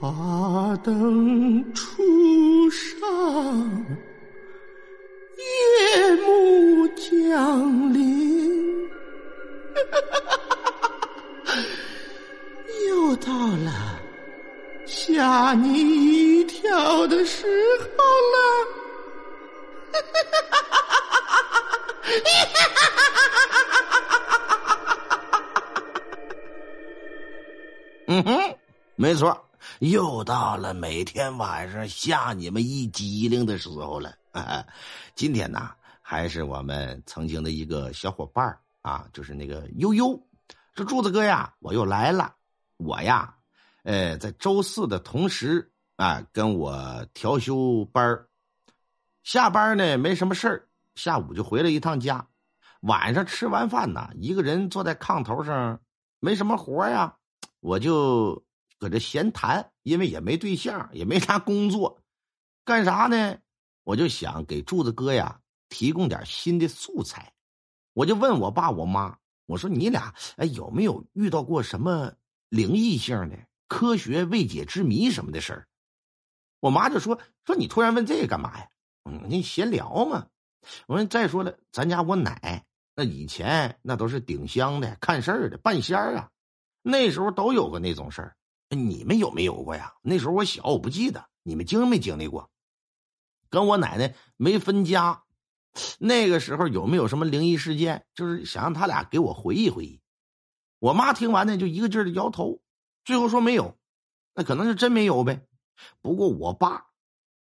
华灯初上，夜幕降临，又到了吓你一跳的时候了。嗯哼，没错，又到了每天晚上吓你们一激灵的时候了。今天呢，还是我们曾经的一个小伙伴啊，就是那个悠悠，说柱子哥呀，我又来了。我呀，呃，在周四的同时啊，跟我调休班下班呢没什么事儿，下午就回了一趟家。晚上吃完饭呢，一个人坐在炕头上，没什么活呀。我就搁这闲谈，因为也没对象，也没啥工作，干啥呢？我就想给柱子哥呀提供点新的素材。我就问我爸我妈，我说你俩哎有没有遇到过什么灵异性的、科学未解之谜什么的事儿？我妈就说说你突然问这个干嘛呀？嗯，你闲聊嘛。我说再说了，咱家我奶那以前那都是顶香的、看事儿的、半仙儿啊。那时候都有过那种事儿，你们有没有过呀？那时候我小，我不记得，你们经没经历过？跟我奶奶没分家，那个时候有没有什么灵异事件？就是想让他俩给我回忆回忆。我妈听完呢，就一个劲儿的摇头，最后说没有，那可能是真没有呗。不过我爸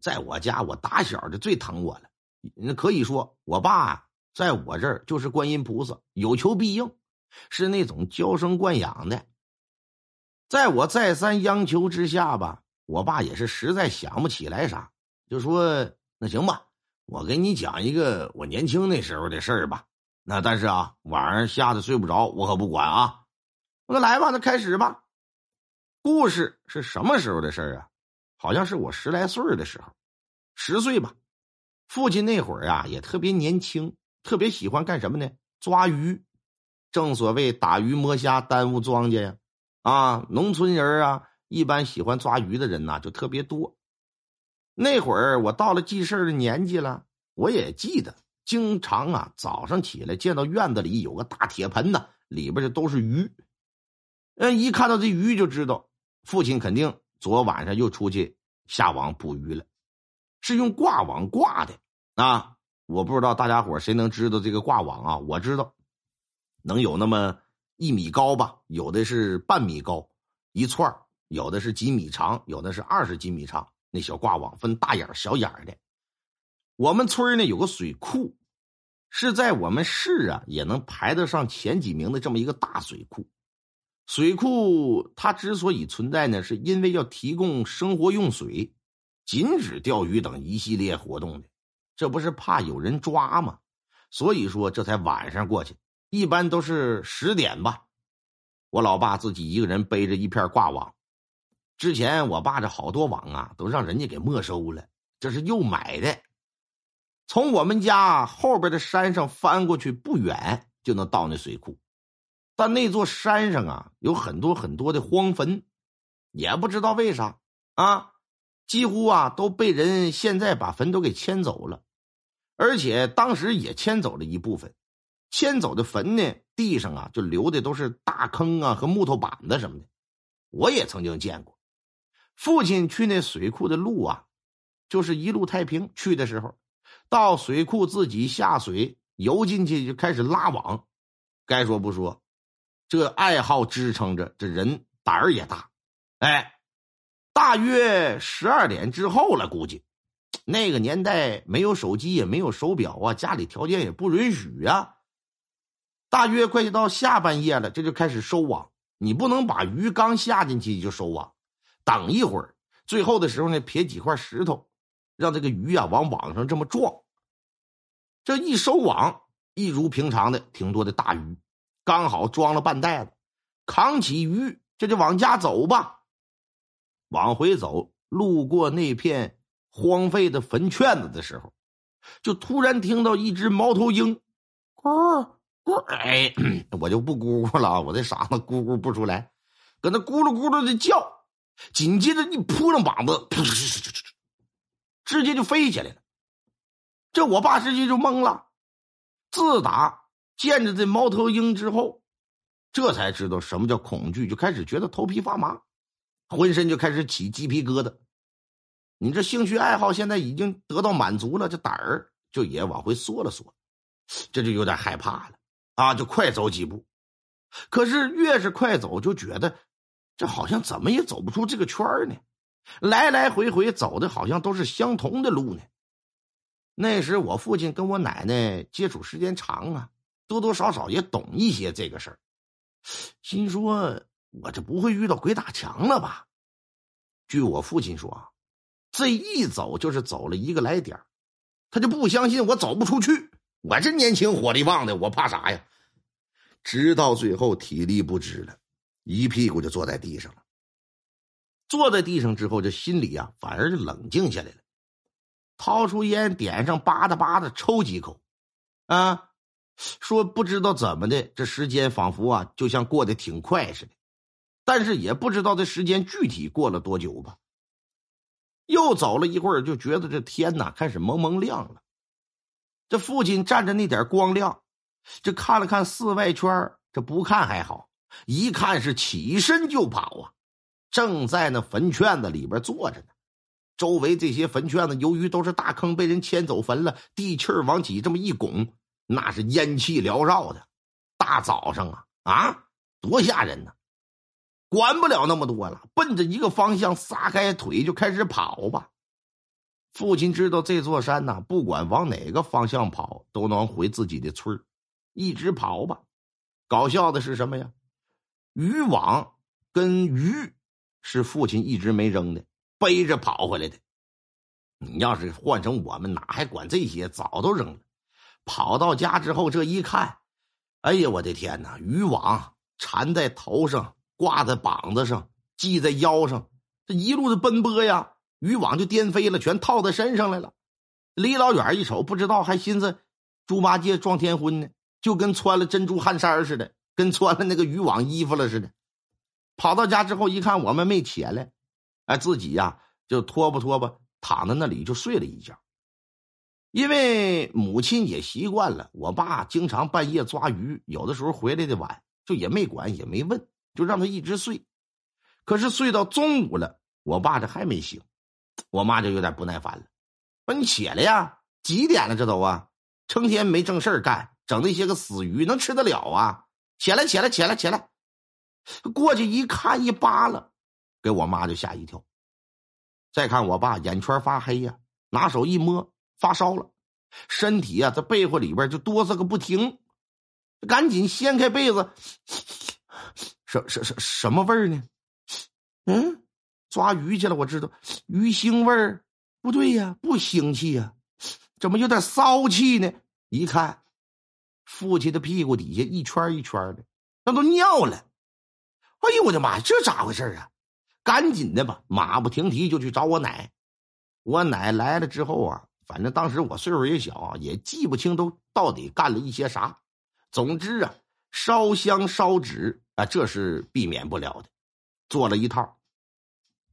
在我家，我打小就最疼我了，那可以说我爸在我这儿就是观音菩萨，有求必应。是那种娇生惯养的，在我再三央求之下吧，我爸也是实在想不起来啥，就说：“那行吧，我给你讲一个我年轻那时候的事儿吧。那但是啊，晚上吓得睡不着，我可不管啊。那来吧，那开始吧。故事是什么时候的事儿啊？好像是我十来岁的时候，十岁吧。父亲那会儿啊，也特别年轻，特别喜欢干什么呢？抓鱼。”正所谓打鱼摸虾耽误庄稼呀，啊，农村人啊，一般喜欢抓鱼的人呐就特别多。那会儿我到了记事的年纪了，我也记得，经常啊早上起来见到院子里有个大铁盆子，里边就都是鱼。嗯，一看到这鱼就知道父亲肯定昨晚上又出去下网捕鱼了，是用挂网挂的啊。我不知道大家伙谁能知道这个挂网啊？我知道。能有那么一米高吧？有的是半米高一串有的是几米长，有的是二十几米长。那小挂网分大眼小眼的。我们村呢有个水库，是在我们市啊也能排得上前几名的这么一个大水库。水库它之所以存在呢，是因为要提供生活用水，禁止钓鱼等一系列活动的。这不是怕有人抓吗？所以说这才晚上过去。一般都是十点吧，我老爸自己一个人背着一片挂网。之前我爸这好多网啊，都让人家给没收了，这是又买的。从我们家后边的山上翻过去不远，就能到那水库。但那座山上啊，有很多很多的荒坟，也不知道为啥啊，几乎啊都被人现在把坟都给迁走了，而且当时也迁走了一部分。迁走的坟呢，地上啊就留的都是大坑啊和木头板子什么的。我也曾经见过，父亲去那水库的路啊，就是一路太平。去的时候，到水库自己下水游进去就开始拉网。该说不说，这爱好支撑着这人胆儿也大。哎，大约十二点之后了，估计那个年代没有手机也没有手表啊，家里条件也不允许呀。大约快到下半夜了，这就开始收网。你不能把鱼刚下进去就收网，等一会儿，最后的时候呢，撇几块石头，让这个鱼啊往网上这么撞。这一收网，一如平常的挺多的大鱼，刚好装了半袋子，扛起鱼，这就往家走吧。往回走，路过那片荒废的坟圈子的时候，就突然听到一只猫头鹰，咕。咕哎，我就不咕咕了！我这嗓子咕咕不出来，搁那咕噜咕噜的叫。紧接着一扑棱膀子，直接就飞起来了。这我爸直接就懵了。自打见着这猫头鹰之后，这才知道什么叫恐惧，就开始觉得头皮发麻，浑身就开始起鸡皮疙瘩。你这兴趣爱好现在已经得到满足了，这胆儿就也往回缩了缩，这就有点害怕了啊！就快走几步，可是越是快走，就觉得这好像怎么也走不出这个圈呢。来来回回走的好像都是相同的路呢。那时我父亲跟我奶奶接触时间长啊，多多少少也懂一些这个事儿，心说我这不会遇到鬼打墙了吧？据我父亲说，这一走就是走了一个来点他就不相信我走不出去。我这年轻火力旺的，我怕啥呀？直到最后体力不支了，一屁股就坐在地上了。坐在地上之后，这心里啊反而就冷静下来了。掏出烟，点上，吧嗒吧嗒抽几口，啊，说不知道怎么的，这时间仿佛啊，就像过得挺快似的，但是也不知道这时间具体过了多久吧。又走了一会儿，就觉得这天呐开始蒙蒙亮了。这父亲站着那点光亮，这看了看四外圈，这不看还好，一看是起身就跑啊，正在那坟圈子里边坐着呢。周围这些坟圈子，由于都是大坑，被人迁走坟了，地气儿往起这么一拱，那是烟气缭绕的。大早上啊啊，多吓人呢！管不了那么多了，奔着一个方向撒开腿就开始跑吧。父亲知道这座山呐，不管往哪个方向跑，都能回自己的村一直跑吧。搞笑的是什么呀？渔网跟鱼是父亲一直没扔的。背着跑回来的，你要是换成我们，哪还管这些？早都扔了。跑到家之后，这一看，哎呀，我的天哪！渔网缠在头上，挂在膀子上，系在腰上，这一路的奔波呀，渔网就颠飞了，全套在身上来了。离老远一瞅，不知道还寻思猪八戒撞天婚呢，就跟穿了珍珠汗衫似的，跟穿了那个渔网衣服了似的。跑到家之后一看，我们没起来。哎，自己呀就拖吧拖吧，躺在那里就睡了一觉。因为母亲也习惯了，我爸经常半夜抓鱼，有的时候回来的晚，就也没管也没问，就让他一直睡。可是睡到中午了，我爸这还没醒，我妈就有点不耐烦了，说：“你起来呀，几点了？这都啊，成天没正事干，整那些个死鱼能吃得了啊？起来，起来，起来，起来！”过去一看，一扒拉。给我妈就吓一跳，再看我爸眼圈发黑呀，拿手一摸发烧了，身体啊在被窝里边就哆嗦个不停，赶紧掀开被子，什什什什么味儿呢？嗯，抓鱼去了，我知道鱼腥味儿，不对呀，不腥气呀，怎么有点骚气呢？一看，父亲的屁股底下一圈一圈的，那都尿了。哎呦我的妈呀，这咋回事啊？赶紧的吧，马不停蹄就去找我奶。我奶来了之后啊，反正当时我岁数也小，也记不清都到底干了一些啥。总之啊，烧香烧纸啊，这是避免不了的，做了一套。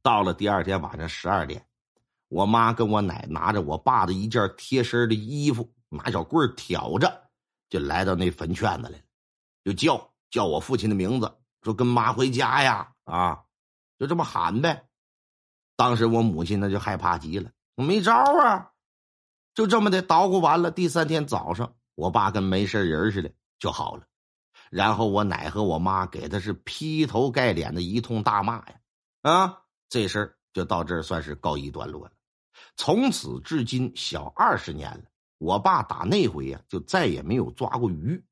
到了第二天晚上十二点，我妈跟我奶拿着我爸的一件贴身的衣服，拿小棍挑着，就来到那坟圈子来了，就叫叫我父亲的名字，说跟妈回家呀啊。就这么喊呗，当时我母亲那就害怕极了，没招啊，就这么的捣鼓完了。第三天早上，我爸跟没事人似的就好了，然后我奶和我妈给他是劈头盖脸的一通大骂呀，啊，这事儿就到这儿算是告一段落了。从此至今小二十年了，我爸打那回呀就再也没有抓过鱼。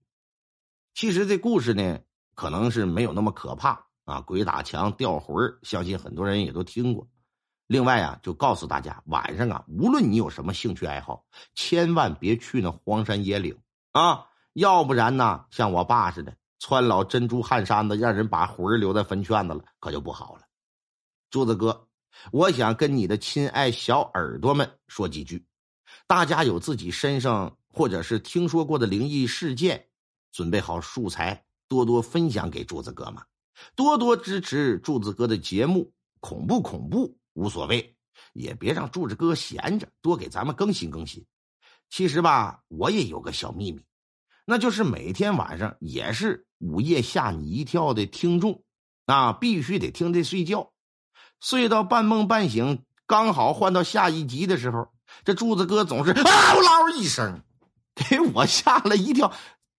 其实这故事呢，可能是没有那么可怕。啊，鬼打墙、吊魂相信很多人也都听过。另外啊，就告诉大家，晚上啊，无论你有什么兴趣爱好，千万别去那荒山野岭啊，要不然呢，像我爸似的，穿老珍珠汗衫子，让人把魂留在坟圈子了，可就不好了。柱子哥，我想跟你的亲爱小耳朵们说几句，大家有自己身上或者是听说过的灵异事件，准备好素材，多多分享给柱子哥嘛？多多支持柱子哥的节目，恐怖恐怖无所谓，也别让柱子哥闲着，多给咱们更新更新。其实吧，我也有个小秘密，那就是每天晚上也是午夜吓你一跳的听众啊，必须得听这睡觉，睡到半梦半醒，刚好换到下一集的时候，这柱子哥总是嗷嗷一声，给我吓了一跳，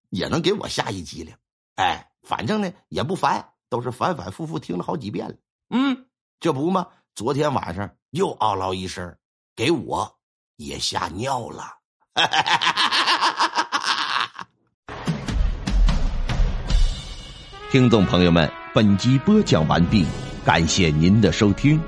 也能给我吓一激灵。哎，反正呢也不烦，都是反反复复听了好几遍了。嗯，这不吗？昨天晚上又嗷嗷一声，给我也吓尿了。听众朋友们，本集播讲完毕，感谢您的收听。